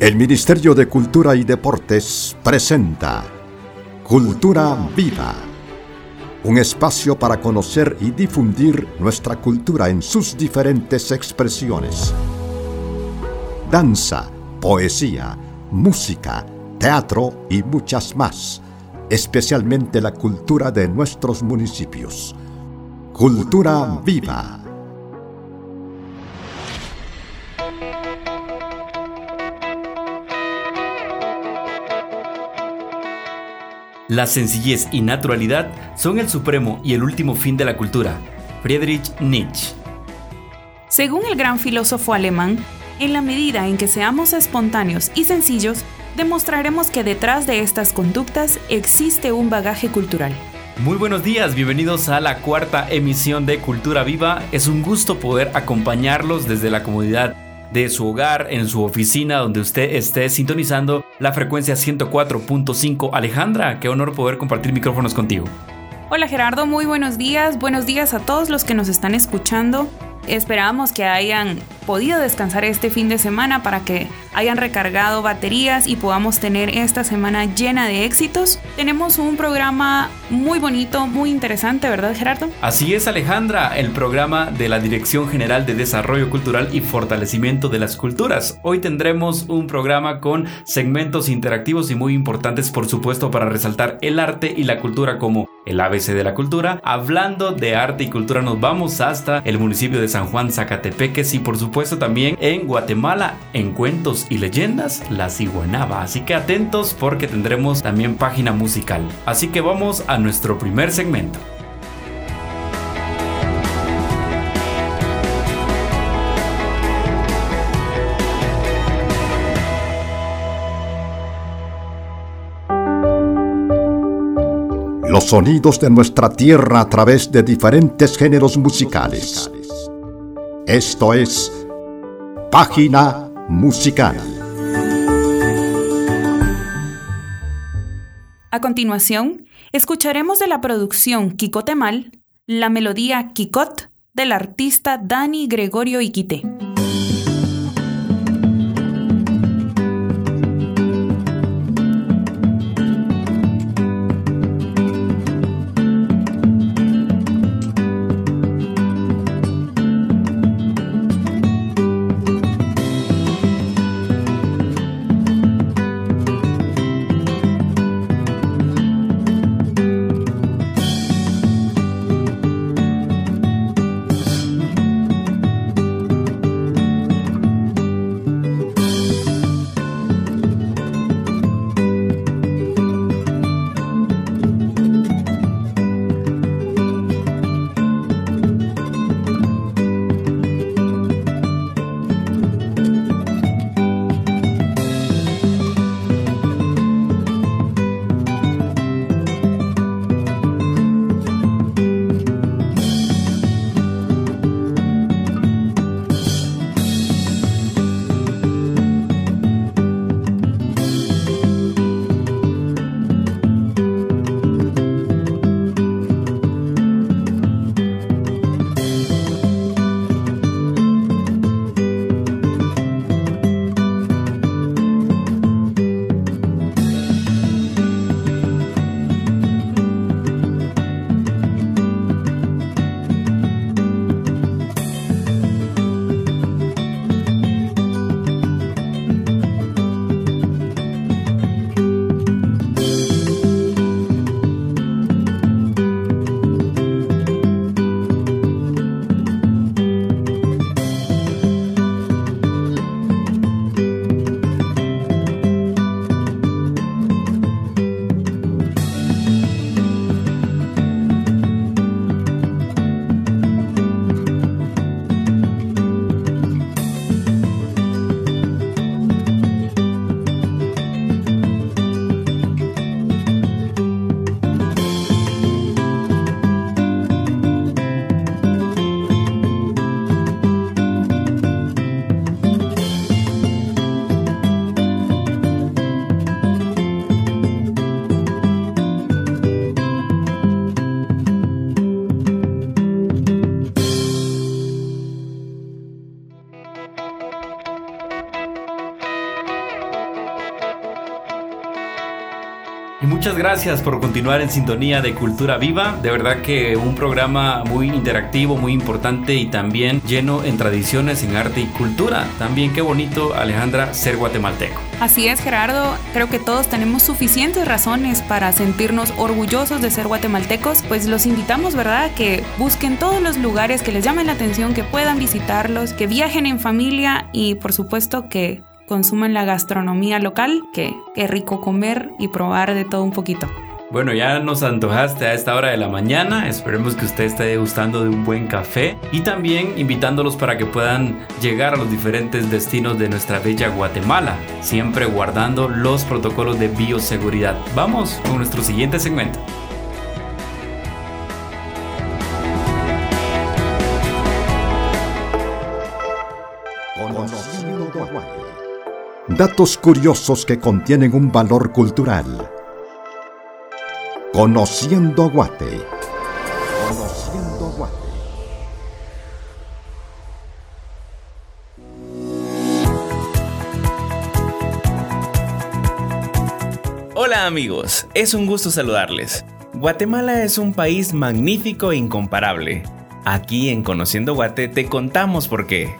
El Ministerio de Cultura y Deportes presenta Cultura Viva, un espacio para conocer y difundir nuestra cultura en sus diferentes expresiones. Danza, poesía, música, teatro y muchas más, especialmente la cultura de nuestros municipios. Cultura Viva. La sencillez y naturalidad son el supremo y el último fin de la cultura. Friedrich Nietzsche. Según el gran filósofo alemán, en la medida en que seamos espontáneos y sencillos, demostraremos que detrás de estas conductas existe un bagaje cultural. Muy buenos días, bienvenidos a la cuarta emisión de Cultura Viva. Es un gusto poder acompañarlos desde la comodidad de su hogar, en su oficina, donde usted esté sintonizando la frecuencia 104.5. Alejandra, qué honor poder compartir micrófonos contigo. Hola Gerardo, muy buenos días. Buenos días a todos los que nos están escuchando. Esperamos que hayan podido descansar este fin de semana para que hayan recargado baterías y podamos tener esta semana llena de éxitos. Tenemos un programa muy bonito, muy interesante, ¿verdad Gerardo? Así es Alejandra, el programa de la Dirección General de Desarrollo Cultural y Fortalecimiento de las Culturas. Hoy tendremos un programa con segmentos interactivos y muy importantes por supuesto para resaltar el arte y la cultura como el ABC de la cultura. Hablando de arte y cultura nos vamos hasta el municipio de San Juan Zacatepeques y por supuesto también en Guatemala en cuentos y leyendas la ciguanaba. Así que atentos porque tendremos también página musical. Así que vamos a nuestro primer segmento. Los sonidos de nuestra tierra a través de diferentes géneros musicales. Esto es Página Musical. A continuación, escucharemos de la producción Quicotemal la melodía Kikot del artista Dani Gregorio Iquite. Gracias por continuar en sintonía de Cultura Viva. De verdad que un programa muy interactivo, muy importante y también lleno en tradiciones, en arte y cultura. También qué bonito, Alejandra, ser guatemalteco. Así es, Gerardo. Creo que todos tenemos suficientes razones para sentirnos orgullosos de ser guatemaltecos. Pues los invitamos, ¿verdad?, que busquen todos los lugares que les llamen la atención, que puedan visitarlos, que viajen en familia y por supuesto que consuman la gastronomía local, que es rico comer y probar de todo un poquito. Bueno, ya nos antojaste a esta hora de la mañana. Esperemos que usted esté gustando de un buen café y también invitándolos para que puedan llegar a los diferentes destinos de nuestra bella Guatemala, siempre guardando los protocolos de bioseguridad. Vamos con nuestro siguiente segmento. Datos curiosos que contienen un valor cultural. Conociendo Guate. Conociendo Guate. Hola amigos, es un gusto saludarles. Guatemala es un país magnífico e incomparable. Aquí en Conociendo Guate te contamos por qué.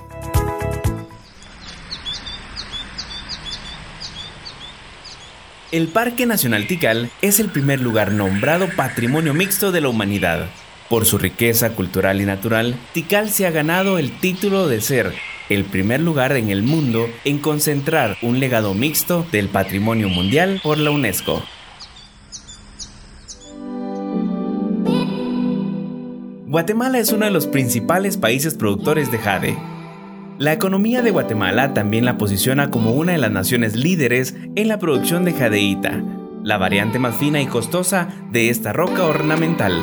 El Parque Nacional Tikal es el primer lugar nombrado Patrimonio Mixto de la Humanidad. Por su riqueza cultural y natural, Tikal se ha ganado el título de ser el primer lugar en el mundo en concentrar un legado mixto del patrimonio mundial por la UNESCO. Guatemala es uno de los principales países productores de jade, la economía de Guatemala también la posiciona como una de las naciones líderes en la producción de jadeíta, la variante más fina y costosa de esta roca ornamental.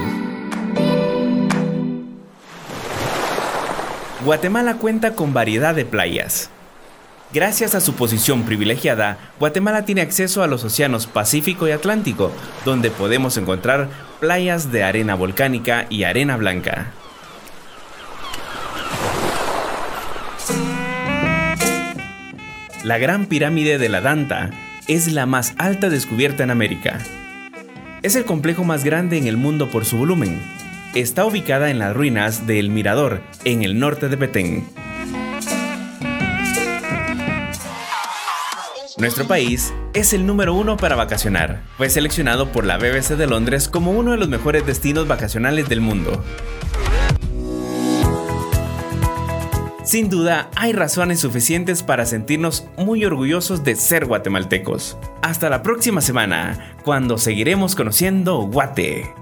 Guatemala cuenta con variedad de playas. Gracias a su posición privilegiada, Guatemala tiene acceso a los océanos Pacífico y Atlántico, donde podemos encontrar playas de arena volcánica y arena blanca. La Gran Pirámide de la Danta es la más alta descubierta en América. Es el complejo más grande en el mundo por su volumen. Está ubicada en las ruinas de El Mirador, en el norte de Petén. Nuestro país es el número uno para vacacionar. Fue seleccionado por la BBC de Londres como uno de los mejores destinos vacacionales del mundo. Sin duda, hay razones suficientes para sentirnos muy orgullosos de ser guatemaltecos. Hasta la próxima semana, cuando seguiremos conociendo Guate.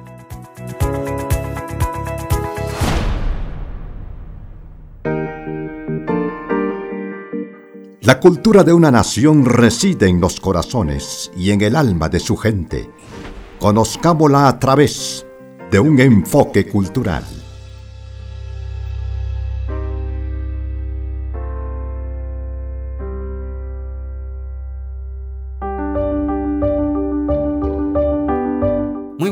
La cultura de una nación reside en los corazones y en el alma de su gente. Conozcámosla a través de un enfoque cultural.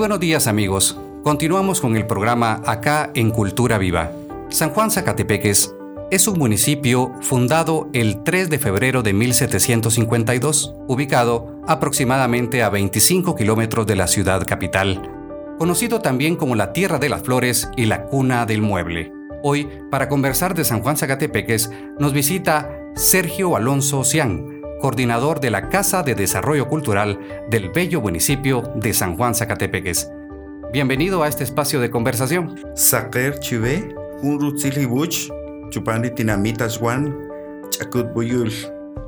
Buenos días amigos. Continuamos con el programa acá en Cultura Viva. San Juan Zacatepeques es un municipio fundado el 3 de febrero de 1752, ubicado aproximadamente a 25 kilómetros de la ciudad capital, conocido también como la Tierra de las Flores y la Cuna del Mueble. Hoy, para conversar de San Juan Zacatepeques, nos visita Sergio Alonso Cian, coordinador de la Casa de Desarrollo Cultural del bello municipio de San Juan Zacatepeques. Bienvenido a este espacio de conversación. Saker chive, buch, chupandi tinamitas wan, chakut buyul,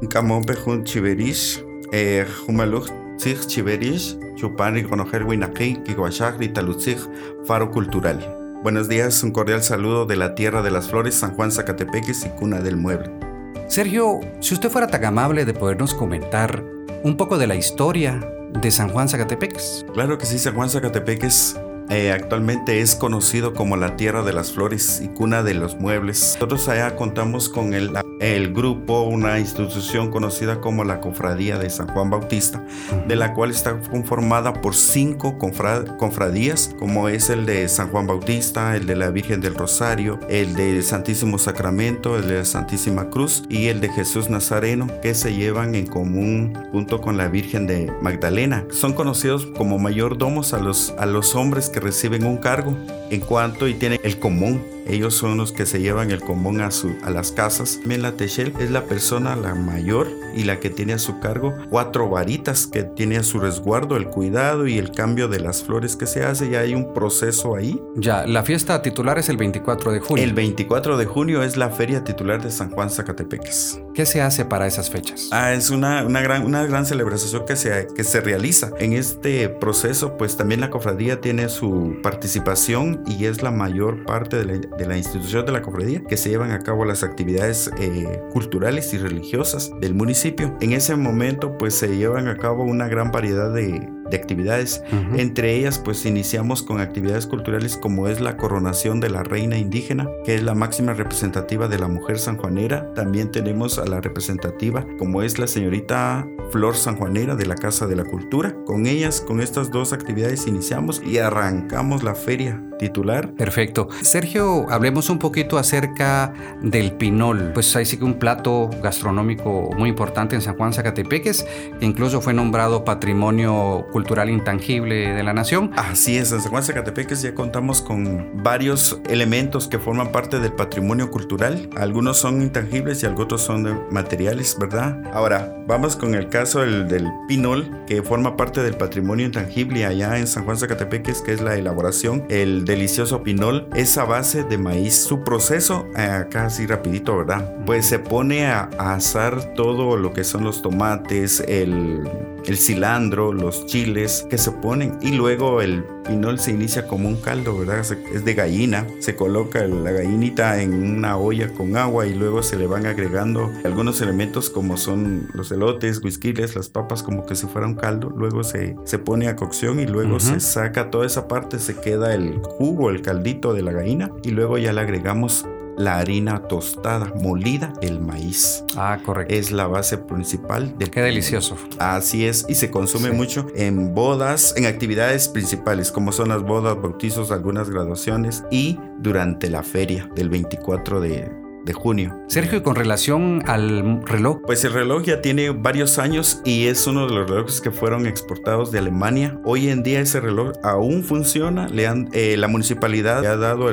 kamompe jun chiveris, eh, humaluch zich chiveris, chupandi conocer winaki, kiguachagri talutzig, faro cultural. Buenos días, un cordial saludo de la Tierra de las Flores, San Juan Zacatepeques y Cuna del Mueble. Sergio, si usted fuera tan amable de podernos comentar un poco de la historia de San Juan Zacatepeques. Claro que sí, San Juan Zacatepeques eh, actualmente es conocido como la tierra de las flores y cuna de los muebles. Nosotros allá contamos con el, el grupo, una institución conocida como la Cofradía de San Juan Bautista, de la cual está conformada por cinco confradías, como es el de San Juan Bautista, el de la Virgen del Rosario, el del Santísimo Sacramento, el de la Santísima Cruz y el de Jesús Nazareno, que se llevan en común junto con la Virgen de Magdalena. Son conocidos como mayordomos a los, a los hombres que reciben un cargo en cuanto y tienen el común ellos son los que se llevan el común a, su, a las casas. También la Techel es la persona la mayor y la que tiene a su cargo cuatro varitas que tiene a su resguardo el cuidado y el cambio de las flores que se hace. Ya hay un proceso ahí. Ya, la fiesta titular es el 24 de junio. El 24 de junio es la feria titular de San Juan Zacatepeques. ¿Qué se hace para esas fechas? Ah, es una, una, gran, una gran celebración que se, que se realiza. En este proceso, pues también la cofradía tiene su participación y es la mayor parte de la, de la institución de la cofradía que se llevan a cabo las actividades eh, culturales y religiosas del municipio. En ese momento pues se llevan a cabo una gran variedad de, de actividades. Entre ellas, pues iniciamos con actividades culturales como es la coronación de la reina indígena, que es la máxima representativa de la mujer sanjuanera. También tenemos a la representativa como es la señorita Flor Sanjuanera de la Casa de la Cultura. Con ellas, con estas dos actividades iniciamos y arrancamos la feria titular. Perfecto. Sergio, hablemos un poquito acerca del pinol. Pues ahí sí que un plato gastronómico muy importante en San Juan Zacatepeques, que incluso fue nombrado Patrimonio Cultural Intangible de la Nación. Así es, en San Juan Zacatepeques ya contamos con varios elementos que forman parte del patrimonio cultural. Algunos son intangibles y algunos son materiales, ¿verdad? Ahora, vamos con el caso del, pinol, que forma parte del patrimonio intangible allá en San Juan Zacatepeques, que es la elaboración, el delicioso pinol, esa base de maíz. Su proceso, eh, acá así rapidito, ¿verdad? Pues se pone a, asar todo lo que son los tomates, el, el cilantro, los chiles que se ponen y luego el pinol se inicia como un caldo, ¿verdad? Es de gallina, se coloca la gallinita en una olla con agua y luego se le van agregando algunos elementos como son los elotes, whiskiles, las papas como que si fuera un caldo, luego se, se pone a cocción y luego se saca toda esa parte, se queda el jugo, el caldito de la gallina y luego ya le agregamos la harina tostada, molida, el maíz. Ah, correcto. Es la base principal del. Qué delicioso. Así es, y se consume mucho en bodas, en actividades principales, como son las bodas, bautizos, algunas graduaciones y durante la feria del 24 de, de junio. Sergio, con relación al reloj. Pues el reloj ya tiene varios años y es uno de los relojes que fueron exportados de Alemania. Hoy en día ese reloj aún funciona. Le han, eh, la municipalidad le ha dado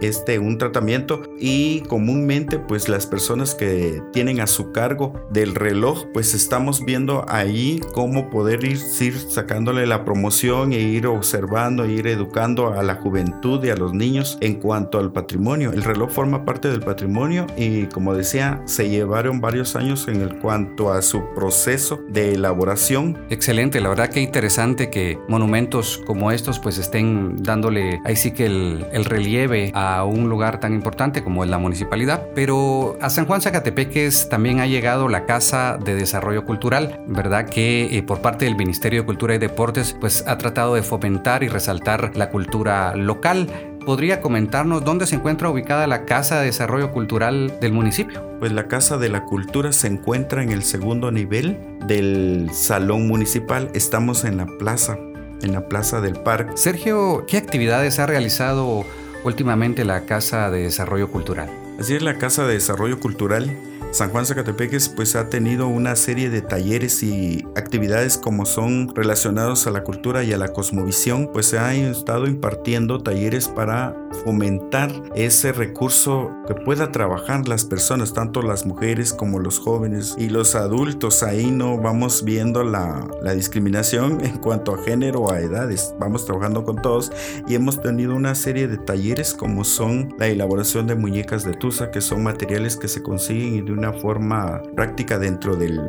este, un tratamiento y comúnmente pues las personas que tienen a su cargo del reloj pues estamos viendo ahí cómo poder ir, ir sacándole la promoción e ir observando, e ir educando a la juventud y a los niños en cuanto al patrimonio. El reloj forma parte del patrimonio y como decía, se llevaron varios años en cuanto a su proceso de elaboración. Excelente, la verdad que interesante que monumentos como estos pues estén dándole ahí sí que el, el relieve a un lugar tan importante como es la municipalidad. Pero a San Juan Zacatepeques también ha llegado la Casa de Desarrollo Cultural, ¿verdad? Que eh, por parte del Ministerio de Cultura y Deportes pues ha tratado de fomentar y resaltar la cultura local ¿Podría comentarnos dónde se encuentra ubicada la Casa de Desarrollo Cultural del municipio? Pues la Casa de la Cultura se encuentra en el segundo nivel del Salón Municipal. Estamos en la plaza, en la plaza del parque. Sergio, ¿qué actividades ha realizado últimamente la Casa de Desarrollo Cultural? Así es, la Casa de Desarrollo Cultural San Juan Zacatepeques pues ha tenido una serie de talleres y actividades como son relacionados a la cultura y a la cosmovisión, pues se ha estado impartiendo talleres para fomentar ese recurso que pueda trabajar las personas, tanto las mujeres como los jóvenes y los adultos. Ahí no vamos viendo la, discriminación en cuanto a género o a edades, vamos trabajando con todos y hemos tenido una serie de talleres como son la elaboración de muñecas de tusa, que son materiales que se consiguen y de una forma práctica dentro del,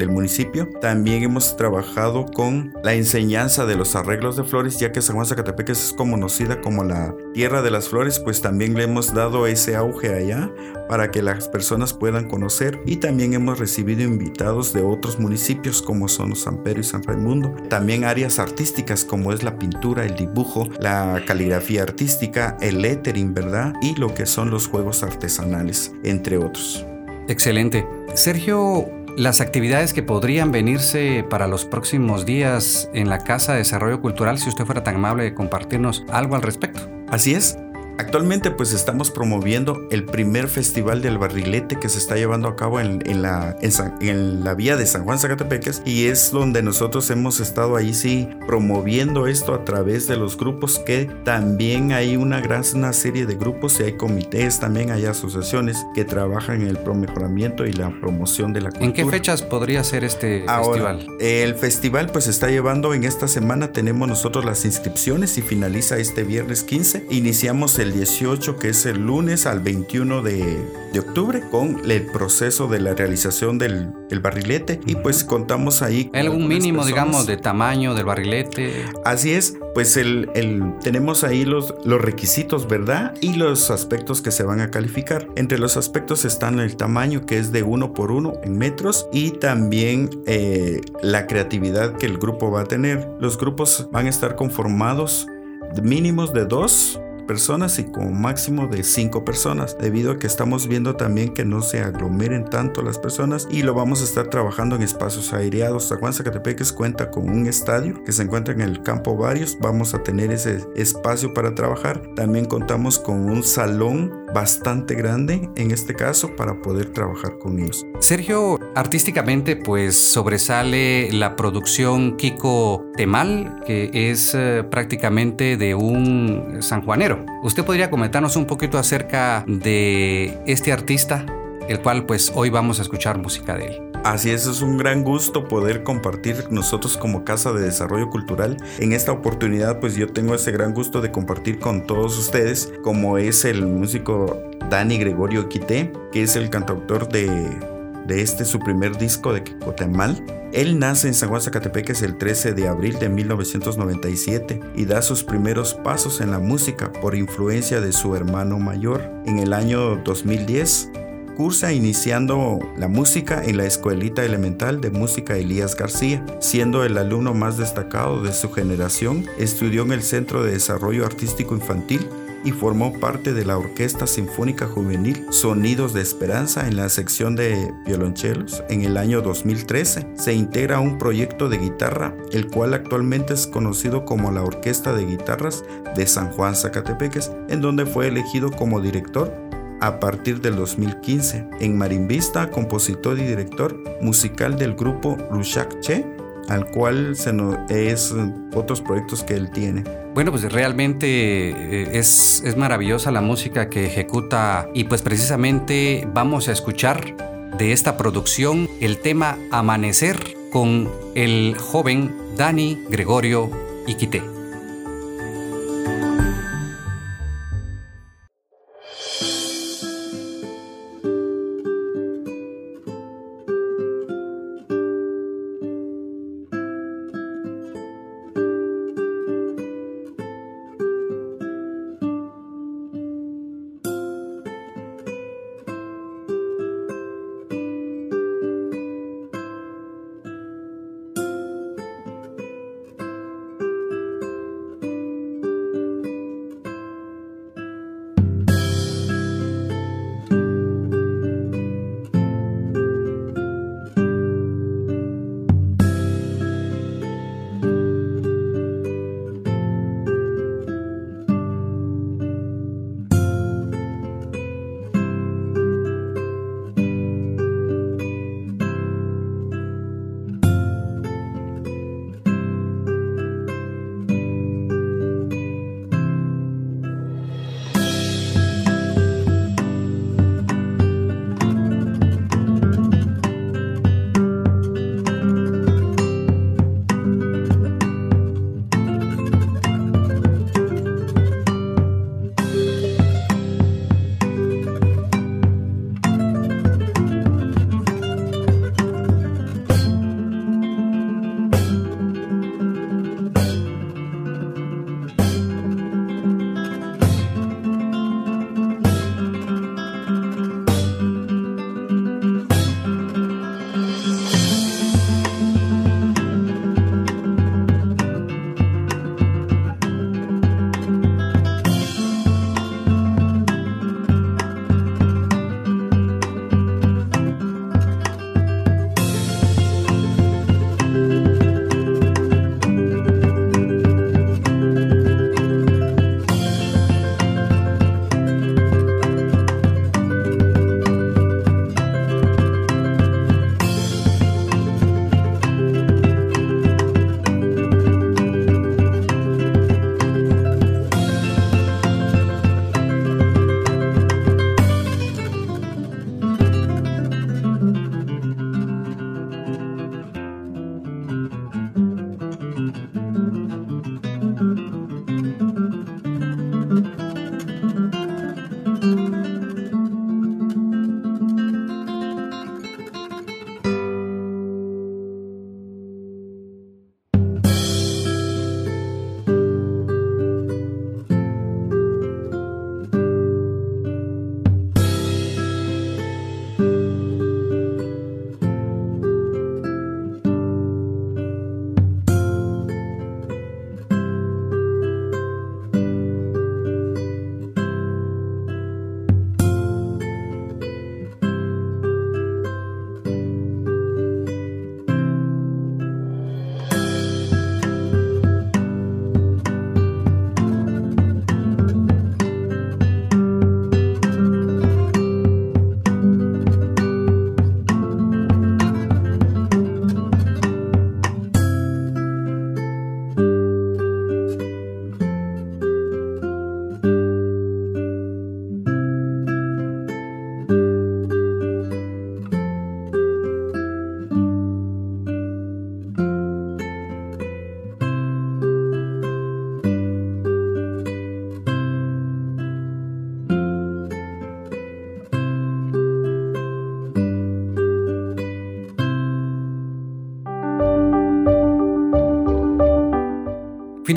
del municipio. También hemos trabajado con la enseñanza de los arreglos de flores, ya que San Juan Zacatepeques es conocida como la tierra de las flores, pues también le hemos dado ese auge allá para que las personas puedan conocer y también hemos recibido invitados de otros municipios como son San Pedro y San Raimundo. También áreas artísticas como es la pintura, el dibujo, la caligrafía artística, el lettering, ¿verdad? Y lo que son los juegos artesanales, entre otros. Excelente. Sergio, las actividades que podrían venirse para los próximos días en la Casa de Desarrollo Cultural, si usted fuera tan amable de compartirnos algo al respecto. Así es. Actualmente pues estamos promoviendo el primer festival del barrilete que se está llevando a cabo en, la, en, la vía de San Juan Zacatepeques y es donde nosotros hemos estado ahí sí promoviendo esto a través de los grupos que también hay una gran una serie de grupos y hay comités, también hay asociaciones que trabajan en el mejoramiento y la promoción de la cultura. ¿En qué fechas podría ser este festival? El festival pues se está llevando en esta semana, tenemos nosotros las inscripciones y finaliza este viernes 15. Iniciamos el 18, que es el lunes, al 21 de, octubre, con el proceso de la realización del barrilete. Y pues contamos ahí. ¿Hay algún mínimo, digamos, de tamaño del barrilete? Así es, pues el, el, tenemos ahí los, los requisitos, ¿verdad? Y los aspectos que se van a calificar. Entre los aspectos están el tamaño, que es de uno por uno en metros, y también eh, la creatividad que el grupo va a tener. Los grupos van a estar conformados mínimos de dos personas y como máximo de cinco personas, debido a que estamos viendo también que no se aglomeren tanto las personas y lo vamos a estar trabajando en espacios aireados. Juan Zacatepeques cuenta con un estadio que se encuentra en el campo Varios, vamos a tener ese espacio para trabajar. También contamos con un salón bastante grande en este caso para poder trabajar con ellos. Sergio, artísticamente pues sobresale la producción Kiko Temal, que es eh, prácticamente de un sanjuanero. ¿Usted podría comentarnos un poquito acerca de este artista, el cual pues hoy vamos a escuchar música de él? Así es, es un gran gusto poder compartir nosotros como Casa de Desarrollo Cultural. En esta oportunidad pues yo tengo ese gran gusto de compartir con todos ustedes como es el músico Dani Gregorio Quité, que es el cantautor de, de este su primer disco de Quicotemal. Él nace en San Juan Zacatepeques el 13 de abril de 1997 y da sus primeros pasos en la música por influencia de su hermano mayor. En el año 2010 cursa iniciando la música en la Escuelita Elemental de Música Elías García. Siendo el alumno más destacado de su generación, estudió en el Centro de Desarrollo Artístico Infantil y formó parte de la Orquesta Sinfónica Juvenil Sonidos de Esperanza en la sección de violonchelos. En el año 2013 se integra a un proyecto de guitarra, el cual actualmente es conocido como la Orquesta de Guitarras de San Juan Zacatepeques, en donde fue elegido como director a partir del 2015. En marimbista, compositor y director musical del grupo Rushak Che, al cual se es otros proyectos que él tiene. Bueno, pues realmente eh, es, es maravillosa la música que ejecuta y pues precisamente vamos a escuchar de esta producción el tema Amanecer con el joven Dani Gregorio Iquité.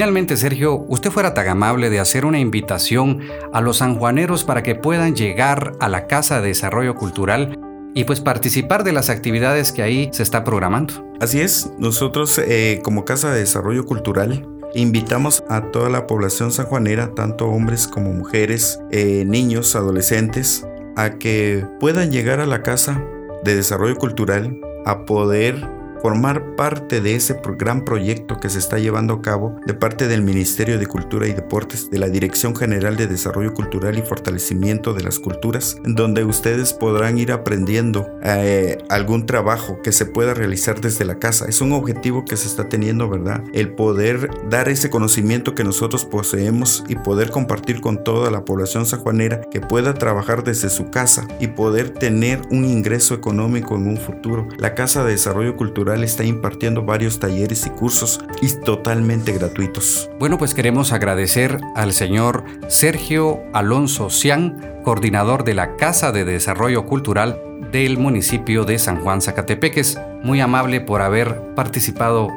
Finalmente, Sergio, usted fuera tan amable de hacer una invitación a los sanjuaneros para que puedan llegar a la Casa de Desarrollo Cultural y pues participar de las actividades que ahí se está programando. Así es, nosotros eh, como Casa de Desarrollo Cultural invitamos a toda la población sanjuanera, tanto hombres como mujeres, eh, niños, adolescentes, a que puedan llegar a la Casa de Desarrollo Cultural a poder formar parte de ese gran proyecto que se está llevando a cabo de parte del Ministerio de Cultura y Deportes, de la Dirección General de Desarrollo Cultural y Fortalecimiento de las Culturas, donde ustedes podrán ir aprendiendo eh, algún trabajo que se pueda realizar desde la casa. Es un objetivo que se está teniendo, ¿verdad? El poder dar ese conocimiento que nosotros poseemos y poder compartir con toda la población sanjuanera que pueda trabajar desde su casa y poder tener un ingreso económico en un futuro. La Casa de Desarrollo Cultural está impartiendo varios talleres y cursos y totalmente gratuitos. Bueno, pues queremos agradecer al señor Sergio Alonso Cian, coordinador de la Casa de Desarrollo Cultural del municipio de San Juan Zacatepeques, muy amable por haber participado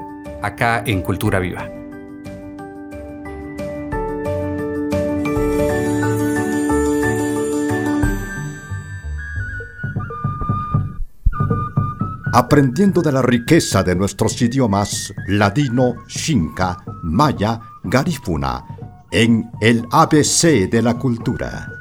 acá en Cultura Viva. Aprendiendo de la riqueza de nuestros idiomas ladino, xinca, maya, garífuna, en el ABC de la cultura.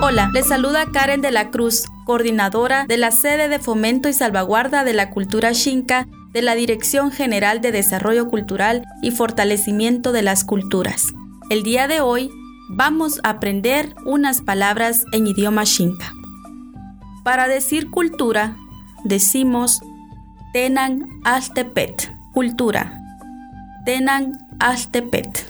Hola, les saluda Karen de la Cruz coordinadora de la sede de fomento y salvaguarda de la cultura xinca de la Dirección General de Desarrollo Cultural y Fortalecimiento de las Culturas. El día de hoy vamos a aprender unas palabras en idioma xinca. Para decir cultura, decimos Tenan Altepet, cultura. Tenan Altepet.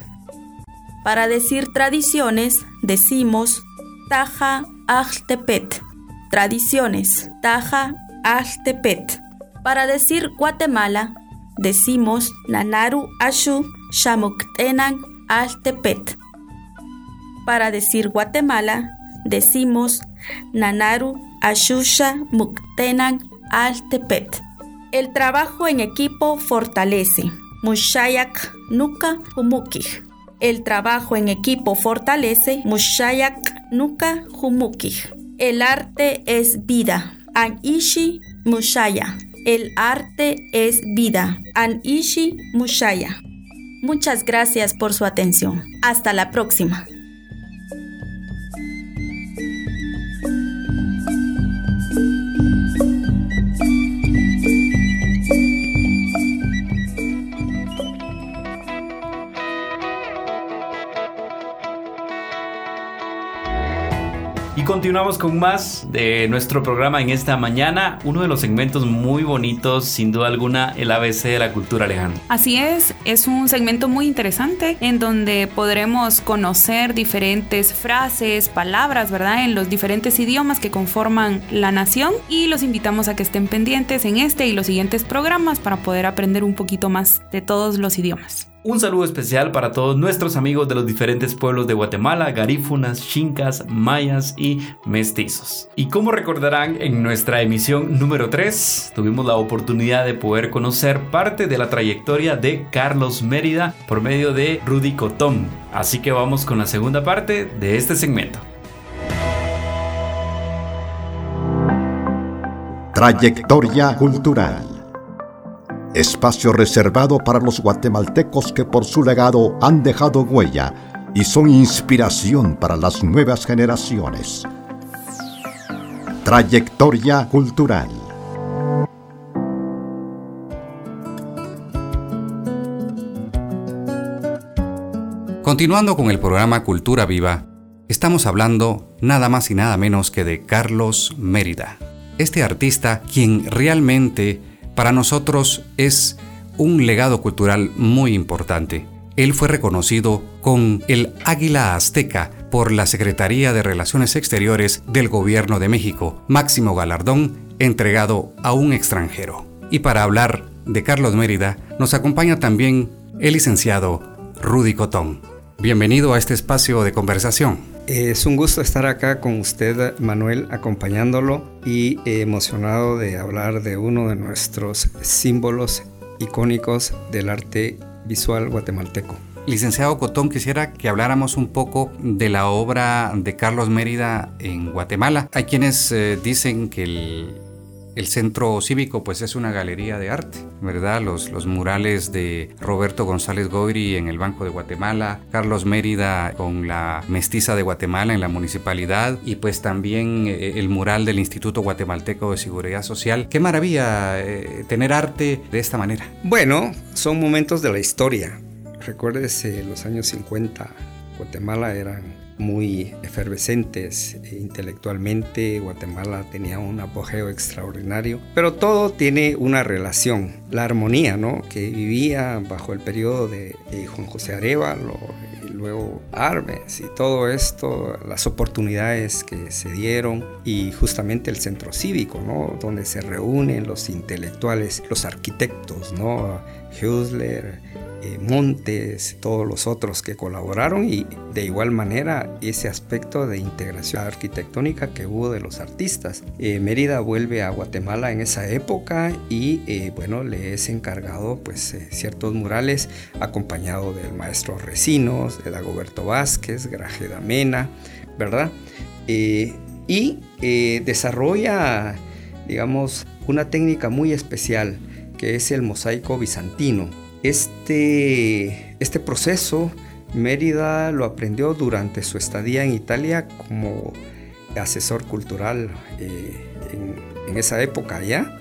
Para decir tradiciones, decimos Taja Altepet, Tradiciones. Taja Altepet. Para decir Guatemala, decimos Nanaru Ashu Shamuktenan Altepet. Para decir Guatemala, decimos Nanaru Ashusha Muktenan Altepet. El trabajo en equipo fortalece. Mushayak Nuka Humukij. El trabajo en equipo fortalece. Mushayak Nuka Humukij. El arte es vida. Anishi Mushaya. El arte es vida. Anishi Mushaya. Muchas gracias por su atención. Hasta la próxima. Continuamos con más de nuestro programa en esta mañana. Uno de los segmentos muy bonitos, sin duda alguna, el ABC de la cultura lejana. Así es, es un segmento muy interesante en donde podremos conocer diferentes frases, palabras, ¿verdad? En los diferentes idiomas que conforman la nación y los invitamos a que estén pendientes en este y los siguientes programas para poder aprender un poquito más de todos los idiomas. Un saludo especial para todos nuestros amigos de los diferentes pueblos de Guatemala, garífunas, chincas, mayas y mestizos. Y como recordarán, en nuestra emisión número 3 tuvimos la oportunidad de poder conocer parte de la trayectoria de Carlos Mérida por medio de Rudy Cotón. Así que vamos con la segunda parte de este segmento. Trayectoria cultural espacio reservado para los guatemaltecos que por su legado han dejado huella y son inspiración para las nuevas generaciones. Trayectoria cultural. Continuando con el programa Cultura Viva, estamos hablando nada más y nada menos que de Carlos Mérida. Este artista quien realmente para nosotros es un legado cultural muy importante. Él fue reconocido con el Águila Azteca por la Secretaría de Relaciones Exteriores del Gobierno de México, máximo galardón entregado a un extranjero. Y para hablar de Carlos Mérida, nos acompaña también el licenciado Rudy Cotón. Bienvenido a este espacio de conversación. Es un gusto estar acá con usted, Manuel, acompañándolo y emocionado de hablar de uno de nuestros símbolos icónicos del arte visual guatemalteco. Licenciado Cotón, quisiera que habláramos un poco de la obra de Carlos Mérida en Guatemala. Hay quienes eh, dicen que el, el centro cívico pues es una galería de arte, ¿verdad? Los, murales de Roberto González Goyri en el Banco de Guatemala, Carlos Mérida con la mestiza de Guatemala en la municipalidad y pues también eh, el mural del Instituto Guatemalteco de Seguridad Social. Qué maravilla eh, tener arte de esta manera. Bueno, son momentos de la historia. Recuérdese los años 50, Guatemala eran muy efervescentes intelectualmente. Guatemala tenía un apogeo extraordinario, pero todo tiene una relación. La armonía, ¿no? Que vivía bajo el periodo de, Juan José Arevalo y luego Armes y todo esto, las oportunidades que se dieron y justamente el centro cívico, ¿no? Donde se reúnen los intelectuales, los arquitectos, ¿no? Husler, eh, Montes, todos los otros que colaboraron y de igual manera ese aspecto de integración arquitectónica que hubo de los artistas. Eh, Mérida vuelve a Guatemala en esa época y eh, bueno, le es encargado pues ciertos murales acompañado del maestro Recinos, de Dagoberto Vázquez, Grajeda Mena, ¿verdad? y desarrolla, digamos, una técnica muy especial que es el mosaico bizantino este, este proceso Mérida lo aprendió durante su estadía en Italia como asesor cultural eh, en, esa época ya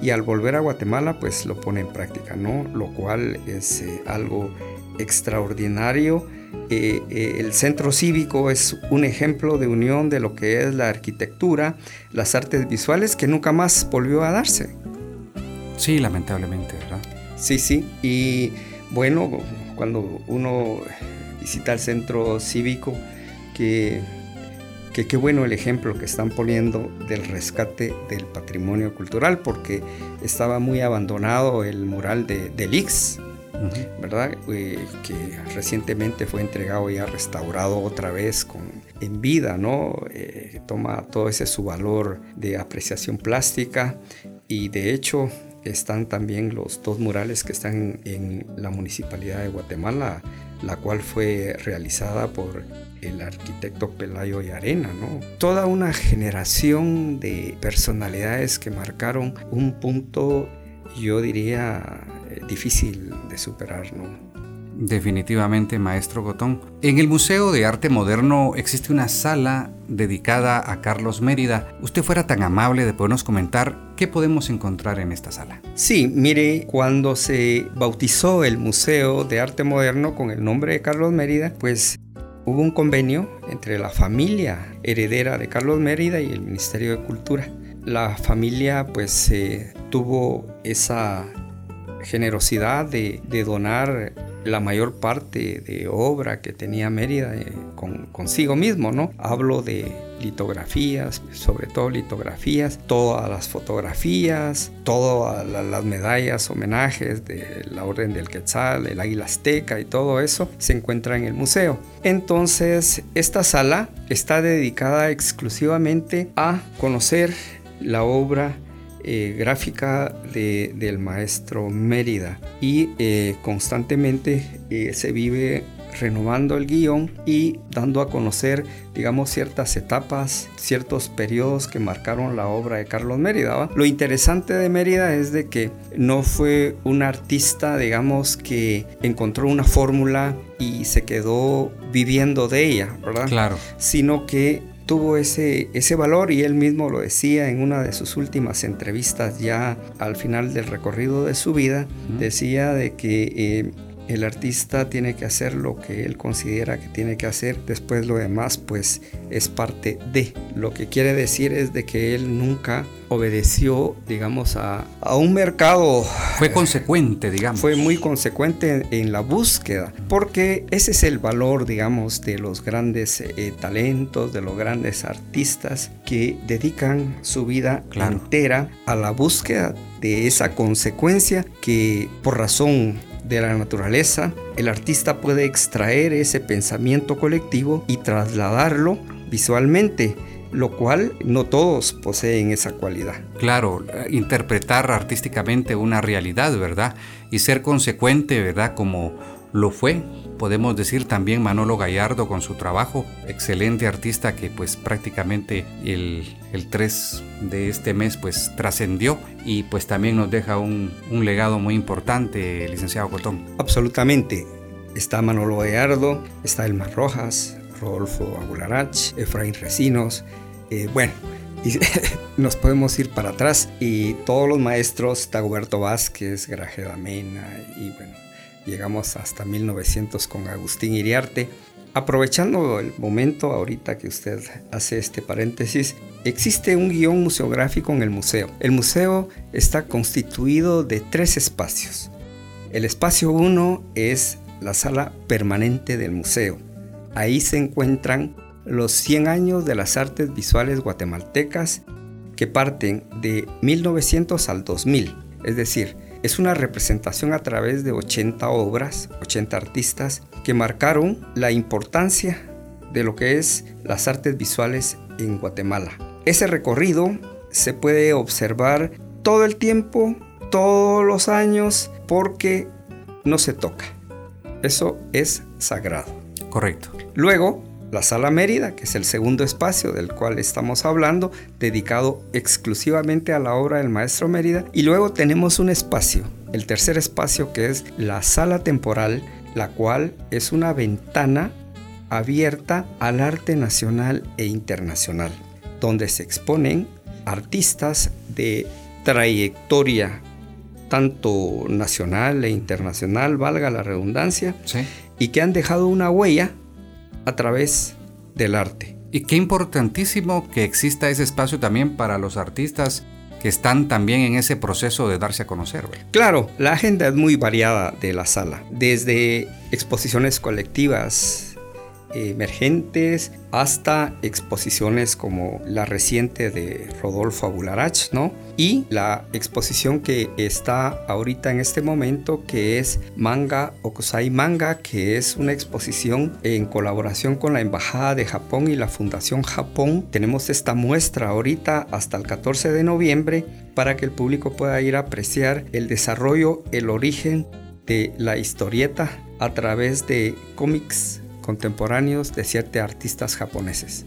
y al volver a Guatemala pues lo pone en práctica, ¿no? Lo cual es eh, algo extraordinario. Eh, el centro cívico es un ejemplo de unión de lo que es la arquitectura, las artes visuales que nunca más volvió a darse. Sí, lamentablemente, ¿verdad? Sí, sí. Y bueno, cuando uno visita el centro cívico, que qué bueno el ejemplo que están poniendo del rescate del patrimonio cultural, porque estaba muy abandonado el mural de, de Lix, ¿verdad? Eh, que recientemente fue entregado y ha restaurado otra vez con, en vida, ¿no? Eh, toma todo ese su valor de apreciación plástica y de hecho están también los dos murales que están en la municipalidad de Guatemala, la cual fue realizada por el arquitecto Pelayo y Arena, ¿no? Toda una generación de personalidades que marcaron un punto, yo diría, eh, difícil de superar, ¿no? Definitivamente, maestro Gotón. En el Museo de Arte Moderno existe una sala dedicada a Carlos Mérida. ¿Usted fuera tan amable de podernos comentar qué podemos encontrar en esta sala? Sí, mire, cuando se bautizó el Museo de Arte Moderno con el nombre de Carlos Mérida, pues hubo un convenio entre la familia heredera de Carlos Mérida y el Ministerio de Cultura. La familia pues tuvo esa generosidad de, donar la mayor parte de obra que tenía Mérida eh, con, consigo mismo, ¿no? Hablo de litografías, sobre todo litografías, todas las fotografías, todas las medallas, homenajes de la Orden del Quetzal, el Águila Azteca y todo eso se encuentra en el museo. Entonces, esta sala está dedicada exclusivamente a conocer la obra eh, gráfica del maestro Mérida y eh, constantemente eh, se vive renovando el guion y dando a conocer, digamos, ciertas etapas, ciertos periodos que marcaron la obra de Carlos Mérida. Lo interesante de Mérida es de que no fue un artista, digamos, que encontró una fórmula y se quedó viviendo de ella, ¿verdad? Claro. Sino que tuvo ese, ese valor y él mismo lo decía en una de sus últimas entrevistas ya al final del recorrido de su vida, decía de que eh, el artista tiene que hacer lo que él considera que tiene que hacer, después lo demás pues es parte de. Lo que quiere decir es de que él nunca obedeció, digamos, a, un mercado. Fue consecuente, digamos. Fue muy consecuente en, la búsqueda, porque ese es el valor, digamos, de los grandes eh, talentos, de los grandes artistas que dedican su vida entera a la búsqueda de esa consecuencia que por razón de la naturaleza, el artista puede extraer ese pensamiento colectivo y trasladarlo visualmente lo cual no todos poseen esa cualidad. Claro, interpretar artísticamente una realidad, ¿verdad? Y ser consecuente, ¿verdad? Como lo fue, podemos decir también Manolo Gallardo con su trabajo, excelente artista que pues prácticamente el, 3 de este mes pues trascendió y pues también nos deja un, un legado muy importante, licenciado Cotón. Absolutamente, está Manolo Gallardo, está Elmar Rojas, Rodolfo Agularach, Efraín Recinos, eh, bueno, y nos podemos ir para atrás y todos los maestros, Dagoberto Vázquez, Grajeda Mena y bueno, llegamos hasta 1900 con Agustín Iriarte. Aprovechando el momento ahorita que usted hace este paréntesis, existe un guion museográfico en el museo. El museo está constituido de tres espacios. El espacio 1 es la sala permanente del museo. Ahí se encuentran los 100 años de las artes visuales guatemaltecas que parten de 1900 al 2000. Es decir, es una representación a través de 80 obras, 80 artistas que marcaron la importancia de lo que es las artes visuales en Guatemala. Ese recorrido se puede observar todo el tiempo, todos los años, porque no se toca. Eso es sagrado. Correcto. Luego, la Sala Mérida, que es el segundo espacio del cual estamos hablando, dedicado exclusivamente a la obra del maestro Mérida. Y luego tenemos un espacio, el tercer espacio, que es la Sala Temporal, la cual es una ventana abierta al arte nacional e internacional, donde se exponen artistas de trayectoria tanto nacional e internacional, valga la redundancia, sí y que han dejado una huella a través del arte. Y qué importantísimo que exista ese espacio también para los artistas que están también en ese proceso de darse a conocer. Claro, la agenda es muy variada de la sala, desde exposiciones colectivas, emergentes hasta exposiciones como la reciente de Rodolfo Abularach, ¿no? Y la exposición que está ahorita en este momento que es Manga Okusai Manga, que es una exposición en colaboración con la Embajada de Japón y la Fundación Japón. Tenemos esta muestra ahorita hasta el 14 de noviembre para que el público pueda ir a apreciar el desarrollo, el origen de la historieta a través de cómics contemporáneos de siete artistas japoneses.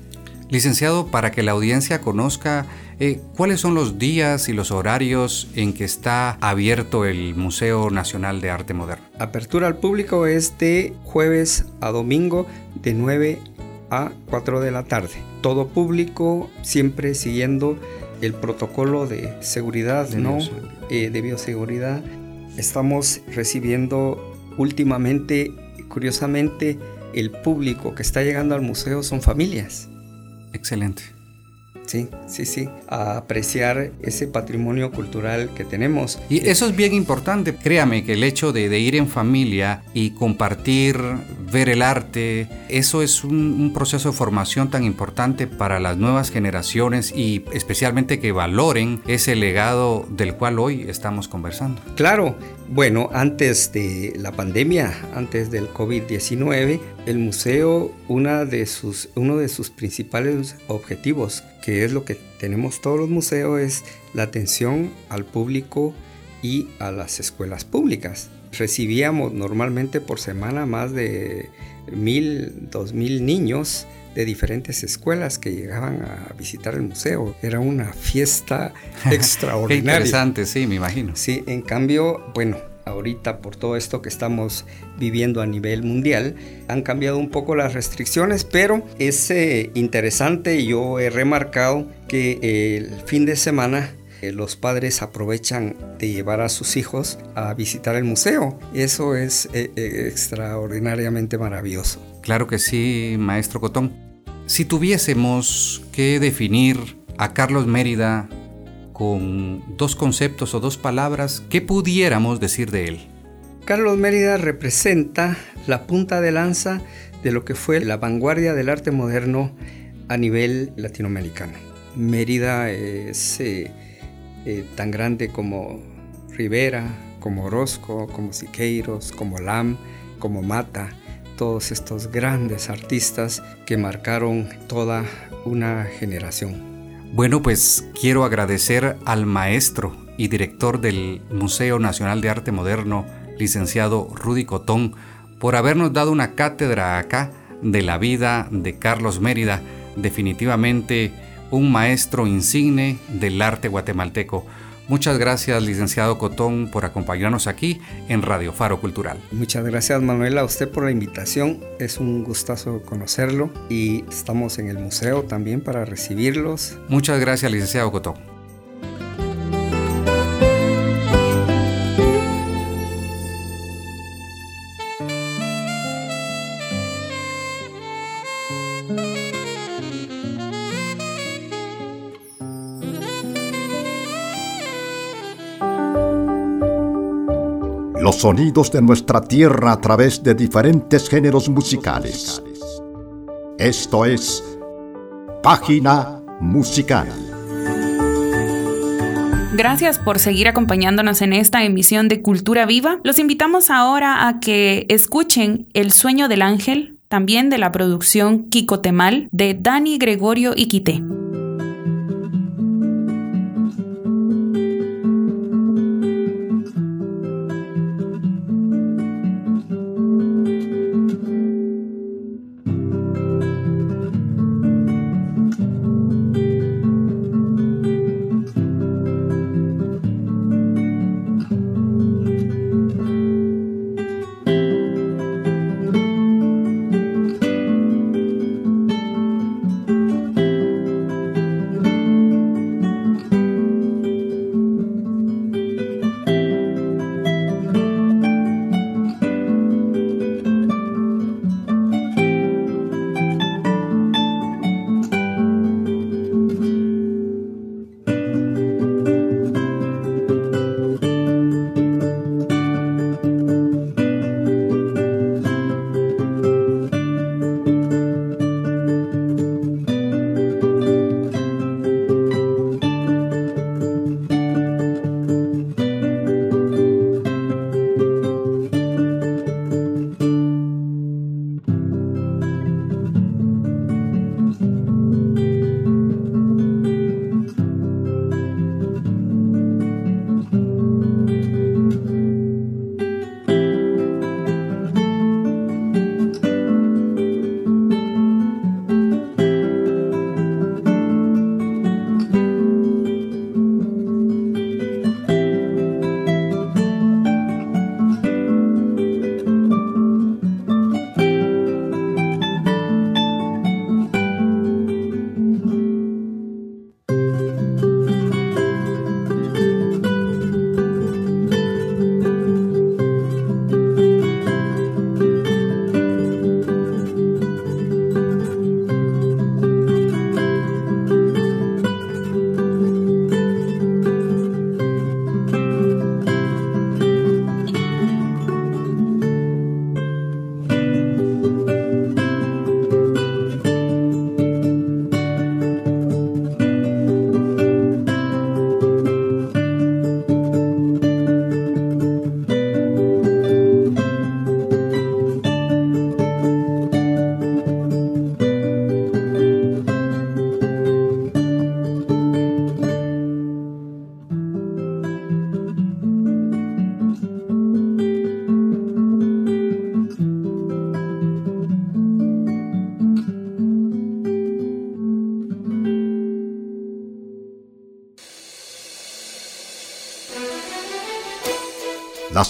Licenciado, para que la audiencia conozca eh, cuáles son los días y los horarios en que está abierto el Museo Nacional de Arte Moderno. Apertura al público es de jueves a domingo de 9 a 4 de la tarde. Todo público siempre siguiendo el protocolo de seguridad, de ¿no? Eh, de bioseguridad. Estamos recibiendo últimamente, curiosamente, el público que está llegando al museo son familias. Excelente. Sí, sí, sí, a apreciar ese patrimonio cultural que tenemos. Y eso es bien importante, créame que el hecho de, ir en familia y compartir, ver el arte, eso es un, proceso de formación tan importante para las nuevas generaciones y especialmente que valoren ese legado del cual hoy estamos conversando. Claro, bueno, antes de la pandemia, antes del COVID-19, el museo, una de sus, uno de sus principales objetivos, que es lo que tenemos todos los museos, es la atención al público y a las escuelas públicas. Recibíamos normalmente por semana más de mil, dos mil niños de diferentes escuelas que llegaban a visitar el museo. Era una fiesta extraordinaria. Qué interesante, sí, me imagino. Sí, en cambio, bueno, ahorita por todo esto que estamos viviendo a nivel mundial, han cambiado un poco las restricciones, pero es eh, interesante, yo he remarcado que el fin de semana eh, los padres aprovechan de llevar a sus hijos a visitar el museo. Eso es eh, extraordinariamente maravilloso. Claro que sí, maestro Cotón. Si tuviésemos que definir a Carlos Mérida con dos conceptos o dos palabras, ¿qué pudiéramos decir de él? Carlos Mérida representa la punta de lanza de lo que fue la vanguardia del arte moderno a nivel latinoamericano. Mérida es eh, eh, tan grande como Rivera, como Orozco, como Siqueiros, como Lam, como Mata, todos estos grandes artistas que marcaron toda una generación. Bueno, pues quiero agradecer al maestro y director del Museo Nacional de Arte Moderno, licenciado Rudy Cotón, por habernos dado una cátedra acá de la vida de Carlos Mérida, definitivamente un maestro insigne del arte guatemalteco. Muchas gracias, licenciado Cotón, por acompañarnos aquí en Radio Faro Cultural. Muchas gracias, Manuela, a usted por la invitación. Es un gustazo conocerlo y estamos en el museo también para recibirlos. Muchas gracias, licenciado Cotón. Los sonidos de nuestra tierra a través de diferentes géneros musicales. Esto es Página Musical. Gracias por seguir acompañándonos en esta emisión de Cultura Viva. Los invitamos ahora a que escuchen El sueño del ángel, también de la producción Quicotemal de Dani Gregorio Iquité.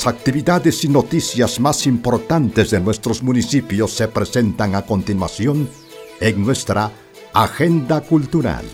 Las actividades y noticias más importantes de nuestros municipios se presentan a continuación en nuestra Agenda Cultural.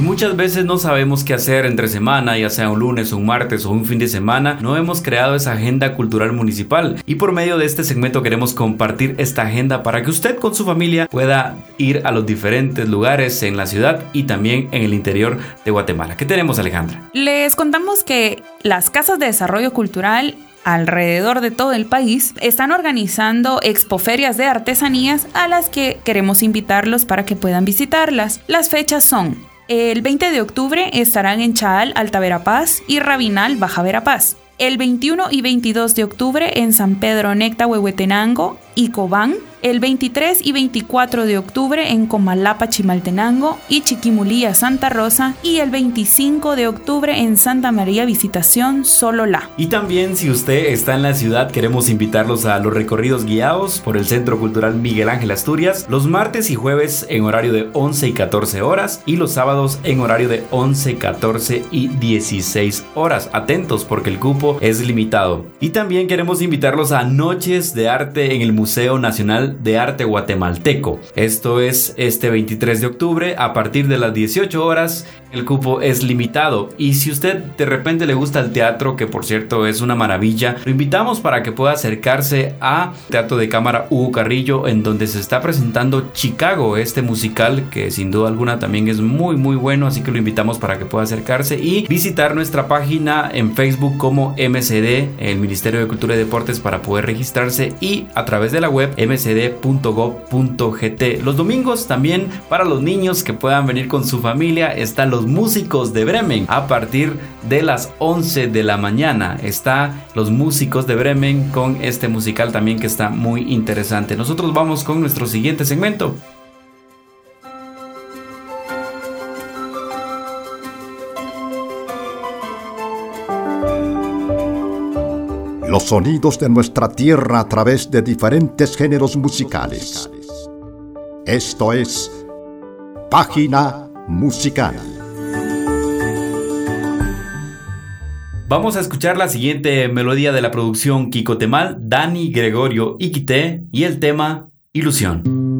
Y muchas veces no sabemos qué hacer entre semana, ya sea un lunes, un martes o un fin de semana. No hemos creado esa agenda cultural municipal. Y por medio de este segmento queremos compartir esta agenda para que usted con su familia pueda ir a los diferentes lugares en la ciudad y también en el interior de Guatemala. ¿Qué tenemos Alejandra? Les contamos que las casas de desarrollo cultural alrededor de todo el país están organizando expoferias de artesanías a las que queremos invitarlos para que puedan visitarlas. Las fechas son el 20 de octubre estarán en Chaal, Alta Verapaz y Rabinal, Baja Verapaz. El 21 y 22 de octubre en San Pedro Necta, Huehuetenango y Cobán el 23 y 24 de octubre en Comalapa, Chimaltenango y Chiquimulía, Santa Rosa y el 25 de octubre en Santa María Visitación, Solola. Y también si usted está en la ciudad queremos invitarlos a los recorridos guiados por el Centro Cultural Miguel Ángel Asturias los martes y jueves en horario de 11 y 14 horas y los sábados en horario de 11, 14 y 16 horas. Atentos porque el cupo es limitado. Y también queremos invitarlos a Noches de Arte en el Museo Nacional de Arte Guatemalteco. Esto es este 23 de octubre a partir de las 18 horas. El cupo es limitado y si usted de repente le gusta el teatro, que por cierto es una maravilla, lo invitamos para que pueda acercarse a Teatro de Cámara Hugo Carrillo en donde se está presentando Chicago, este musical que sin duda alguna también es muy muy bueno, así que lo invitamos para que pueda acercarse y visitar nuestra página en Facebook como MCD, el Ministerio de Cultura y Deportes para poder registrarse y a través de la web MCD .gov.gt. Los domingos también para los niños que puedan venir con su familia están los músicos de Bremen. A partir de las 11 de la mañana está los músicos de Bremen con este musical también que está muy interesante. Nosotros vamos con nuestro siguiente segmento. Los sonidos de nuestra tierra a través de diferentes géneros musicales. Esto es Página Musical. Vamos a escuchar la siguiente melodía de la producción Kiko Temal, Dani Gregorio Iquité y el tema Ilusión.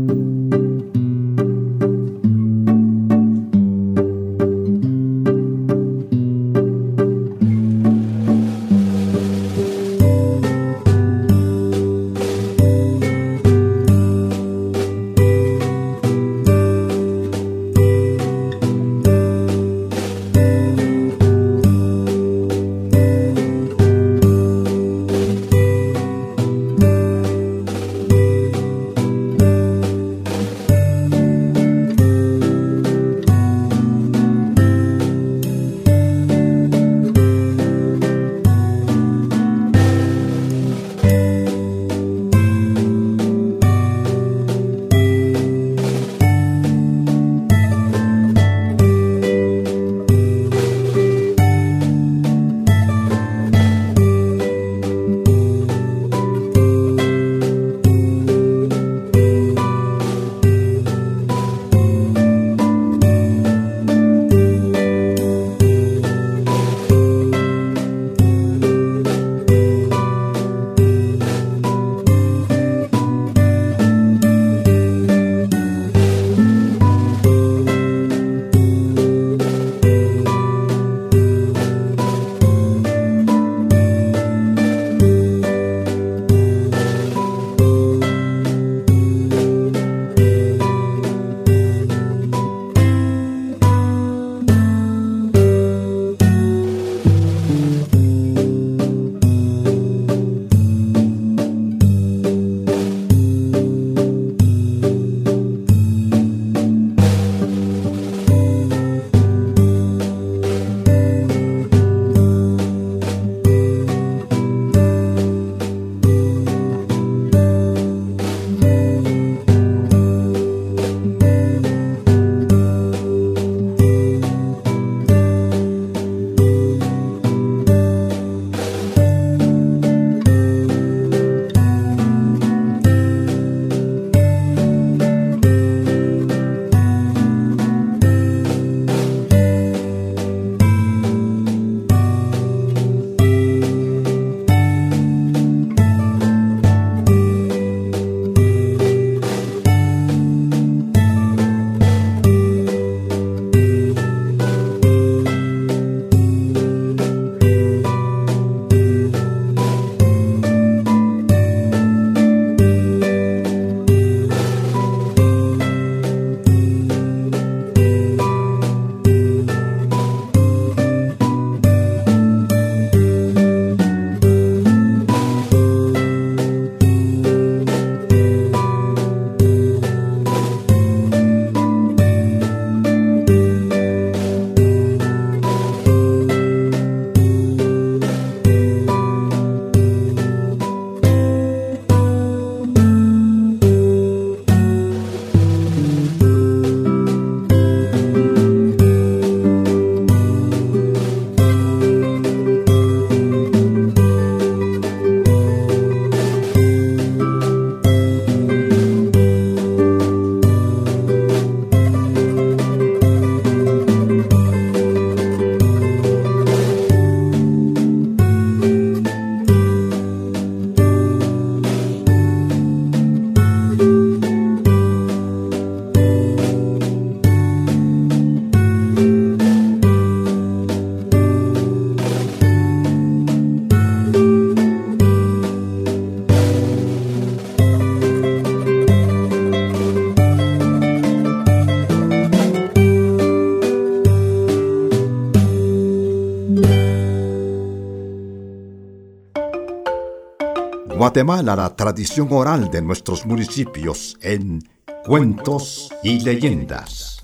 Guatemala, la tradición oral de nuestros municipios en cuentos y leyendas.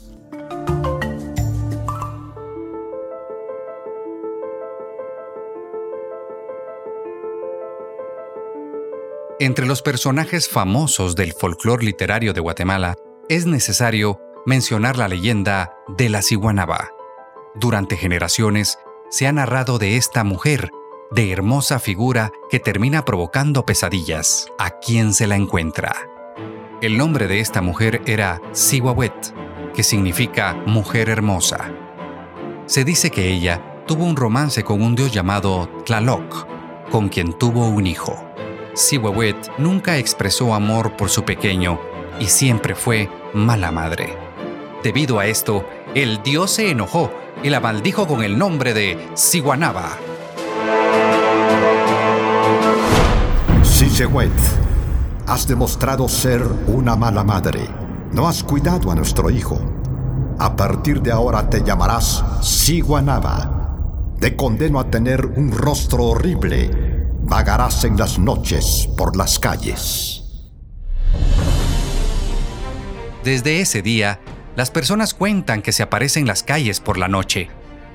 Entre los personajes famosos del folclore literario de Guatemala, es necesario mencionar la leyenda de la ciguanaba. Durante generaciones se ha narrado de esta mujer, de hermosa figura que termina provocando pesadillas a quien se la encuentra. El nombre de esta mujer era Siwawet, que significa mujer hermosa. Se dice que ella tuvo un romance con un dios llamado Tlaloc, con quien tuvo un hijo. Siwawet nunca expresó amor por su pequeño y siempre fue mala madre. Debido a esto, el dios se enojó y la maldijo con el nombre de Siwanaba. Siwawet, has demostrado ser una mala madre. No has cuidado a nuestro hijo. A partir de ahora te llamarás Siwanaba. Te condeno a tener un rostro horrible vagarás en las noches por las calles. Desde ese día, las personas cuentan que se aparece en las calles por la noche.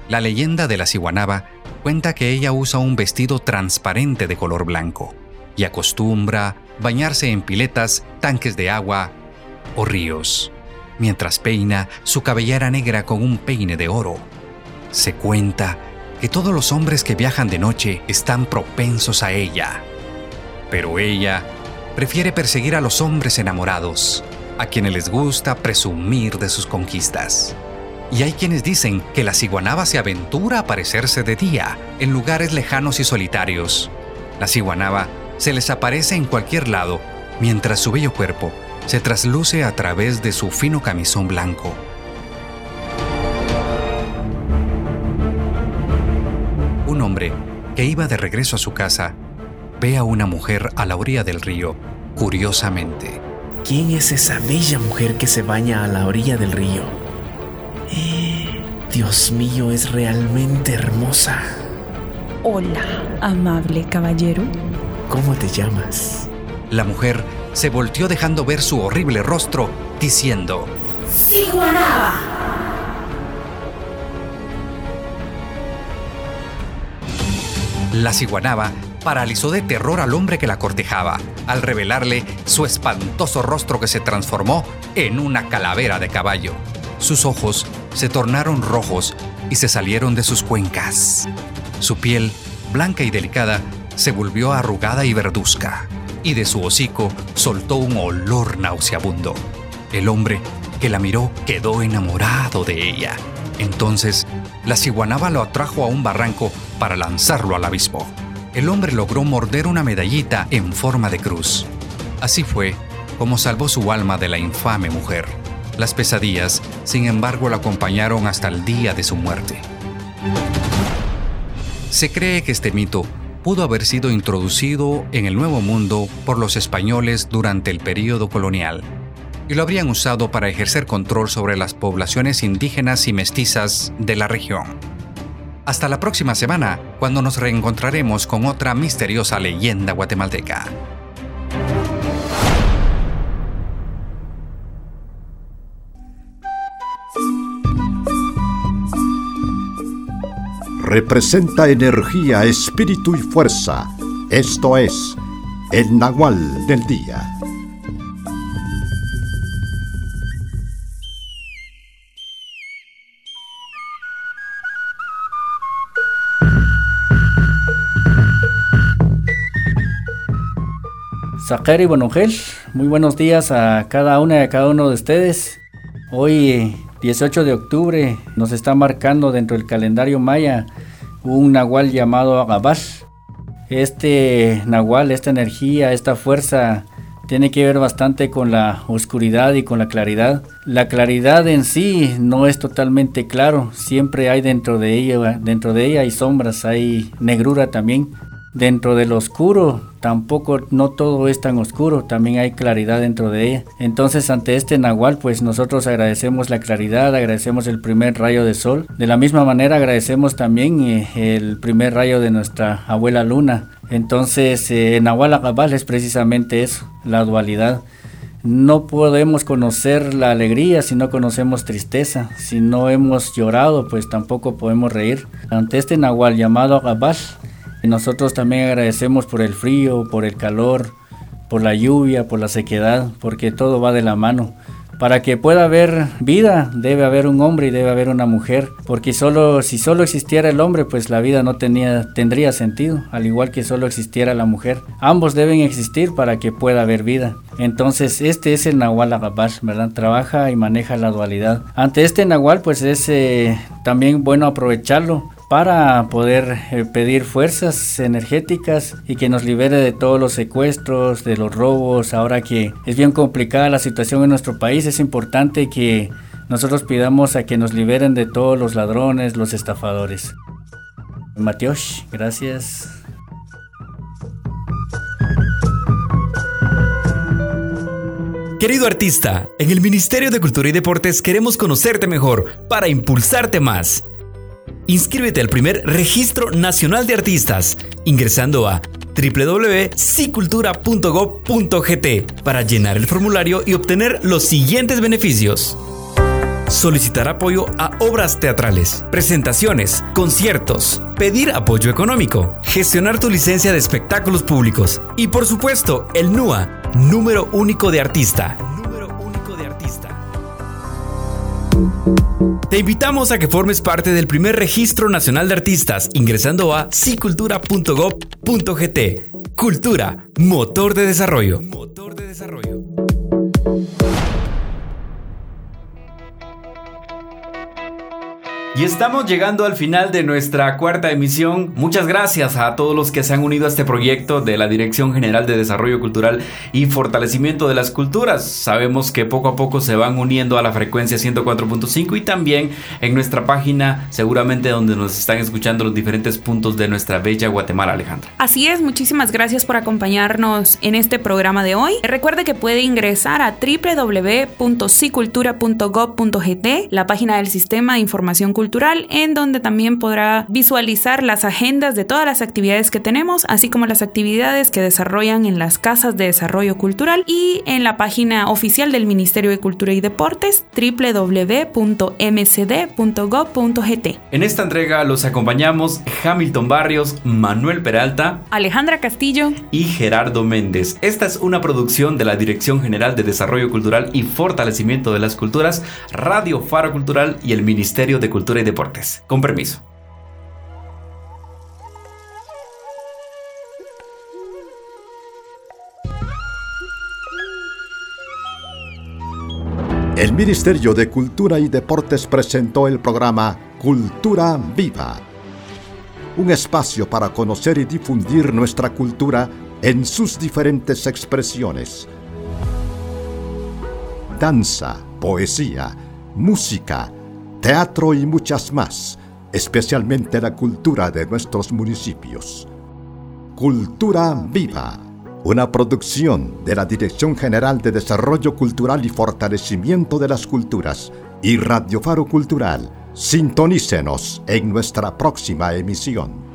La leyenda de la ciguanaba cuenta que ella usa un vestido transparente de color blanco y acostumbra bañarse en piletas, tanques de agua o ríos, mientras peina su cabellera negra con un peine de oro. Se cuenta que todos los hombres que viajan de noche están propensos a ella. Pero ella prefiere perseguir a los hombres enamorados, a quienes les gusta presumir de sus conquistas. Y hay quienes dicen que la ciguanaba se aventura a aparecerse de día, en lugares lejanos y solitarios. La ciguanaba se les aparece en cualquier lado, mientras su bello cuerpo se trasluce a través de su fino camisón blanco. hombre, que iba de regreso a su casa, ve a una mujer a la orilla del río, curiosamente. ¿Quién es esa bella mujer que se baña a la orilla del río? Eh, Dios mío, es realmente hermosa. Hola, amable caballero. ¿Cómo te llamas? La mujer se volteó dejando ver su horrible rostro, diciendo: ¡Siguanaba! La ciguanaba paralizó de terror al hombre que la cortejaba, al revelarle su espantoso rostro que se transformó en una calavera de caballo. Sus ojos se tornaron rojos y se salieron de sus cuencas. Su piel, blanca y delicada, se volvió arrugada y verduzca, y de su hocico soltó un olor nauseabundo. El hombre que la miró quedó enamorado de ella. Entonces, la ciguanaba lo atrajo a un barranco para lanzarlo al abismo. El hombre logró morder una medallita en forma de cruz. Así fue como salvó su alma de la infame mujer. Las pesadillas, sin embargo, la acompañaron hasta el día de su muerte. Se cree que este mito pudo haber sido introducido en el Nuevo Mundo por los españoles durante el período colonial y lo habrían usado para ejercer control sobre las poblaciones indígenas y mestizas de la región. Hasta la próxima semana, cuando nos reencontraremos con otra misteriosa leyenda guatemalteca. Representa energía, espíritu y fuerza. Esto es el Nahual del Día. Sakari Bonogel, muy buenos días a cada una y a cada uno de ustedes. Hoy, 18 de octubre, nos está marcando dentro del calendario maya un nahual llamado Agabash. Este nahual, esta energía, esta fuerza tiene que ver bastante con la oscuridad y con la claridad. La claridad en sí no es totalmente claro, siempre hay dentro de ella, dentro de ella hay sombras, hay negrura también. Dentro del oscuro tampoco no todo es tan oscuro, también hay claridad dentro de ella. Entonces ante este nahual pues nosotros agradecemos la claridad, agradecemos el primer rayo de sol. De la misma manera agradecemos también eh, el primer rayo de nuestra abuela luna. Entonces, eh, Nahual Agabal es precisamente eso, la dualidad. No podemos conocer la alegría si no conocemos tristeza. Si no hemos llorado, pues tampoco podemos reír. Ante este Nahual llamado Agabal, nosotros también agradecemos por el frío, por el calor, por la lluvia, por la sequedad, porque todo va de la mano. Para que pueda haber vida, debe haber un hombre y debe haber una mujer, porque solo si solo existiera el hombre, pues la vida no tendría sentido, al igual que solo existiera la mujer. Ambos deben existir para que pueda haber vida. Entonces, este es el Nahual Agabash, ¿verdad? Trabaja y maneja la dualidad. Ante este Nahual, pues es eh, también bueno aprovecharlo para poder eh, pedir fuerzas energéticas y que nos libere de todos los secuestros, de los robos. Ahora que es bien complicada la situación en nuestro país, es importante que nosotros pidamos a que nos liberen de todos los ladrones, los estafadores. Mateos, gracias. Querido artista, en el Ministerio de Cultura y Deportes queremos conocerte mejor para impulsarte más. Inscríbete al primer Registro Nacional de Artistas ingresando a www.sicultura.gov.gt para llenar el formulario y obtener los siguientes beneficios. Solicitar apoyo a obras teatrales, presentaciones, conciertos, pedir apoyo económico, gestionar tu licencia de espectáculos públicos y por supuesto el NUA, número único de artista. Te invitamos a que formes parte del primer registro nacional de artistas ingresando a sicultura.gov.gt. Cultura, motor de desarrollo. Motor de desarrollo. Y estamos llegando al final de nuestra cuarta emisión. Muchas gracias a todos los que se han unido a este proyecto de la Dirección General de Desarrollo Cultural y Fortalecimiento de las Culturas. Sabemos que poco a poco se van uniendo a la frecuencia 104.5 y también en nuestra página, seguramente donde nos están escuchando los diferentes puntos de nuestra bella Guatemala, Alejandra. Así es, muchísimas gracias por acompañarnos en este programa de hoy. Recuerde que puede ingresar a www.sicultura.gov.gt, la página del Sistema de Información Cultural cultural, en donde también podrá visualizar las agendas de todas las actividades que tenemos, así como las actividades que desarrollan en las casas de desarrollo cultural y en la página oficial del Ministerio de Cultura y Deportes www.mcd.gov.gt. En esta entrega los acompañamos Hamilton Barrios, Manuel Peralta, Alejandra Castillo y Gerardo Méndez. Esta es una producción de la Dirección General de Desarrollo Cultural y Fortalecimiento de las Culturas, Radio Faro Cultural y el Ministerio de Cultura y Deportes. Con permiso. El Ministerio de Cultura y Deportes presentó el programa Cultura Viva, un espacio para conocer y difundir nuestra cultura en sus diferentes expresiones. Danza, poesía, música, teatro y muchas más, especialmente la cultura de nuestros municipios. Cultura Viva, una producción de la Dirección General de Desarrollo Cultural y Fortalecimiento de las Culturas y Radio Faro Cultural. Sintonícenos en nuestra próxima emisión.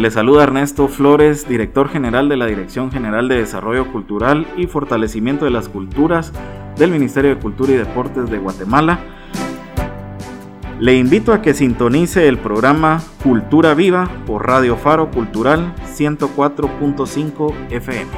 Le saluda Ernesto Flores, director general de la Dirección General de Desarrollo Cultural y Fortalecimiento de las Culturas del Ministerio de Cultura y Deportes de Guatemala. Le invito a que sintonice el programa Cultura Viva por Radio Faro Cultural 104.5 FM.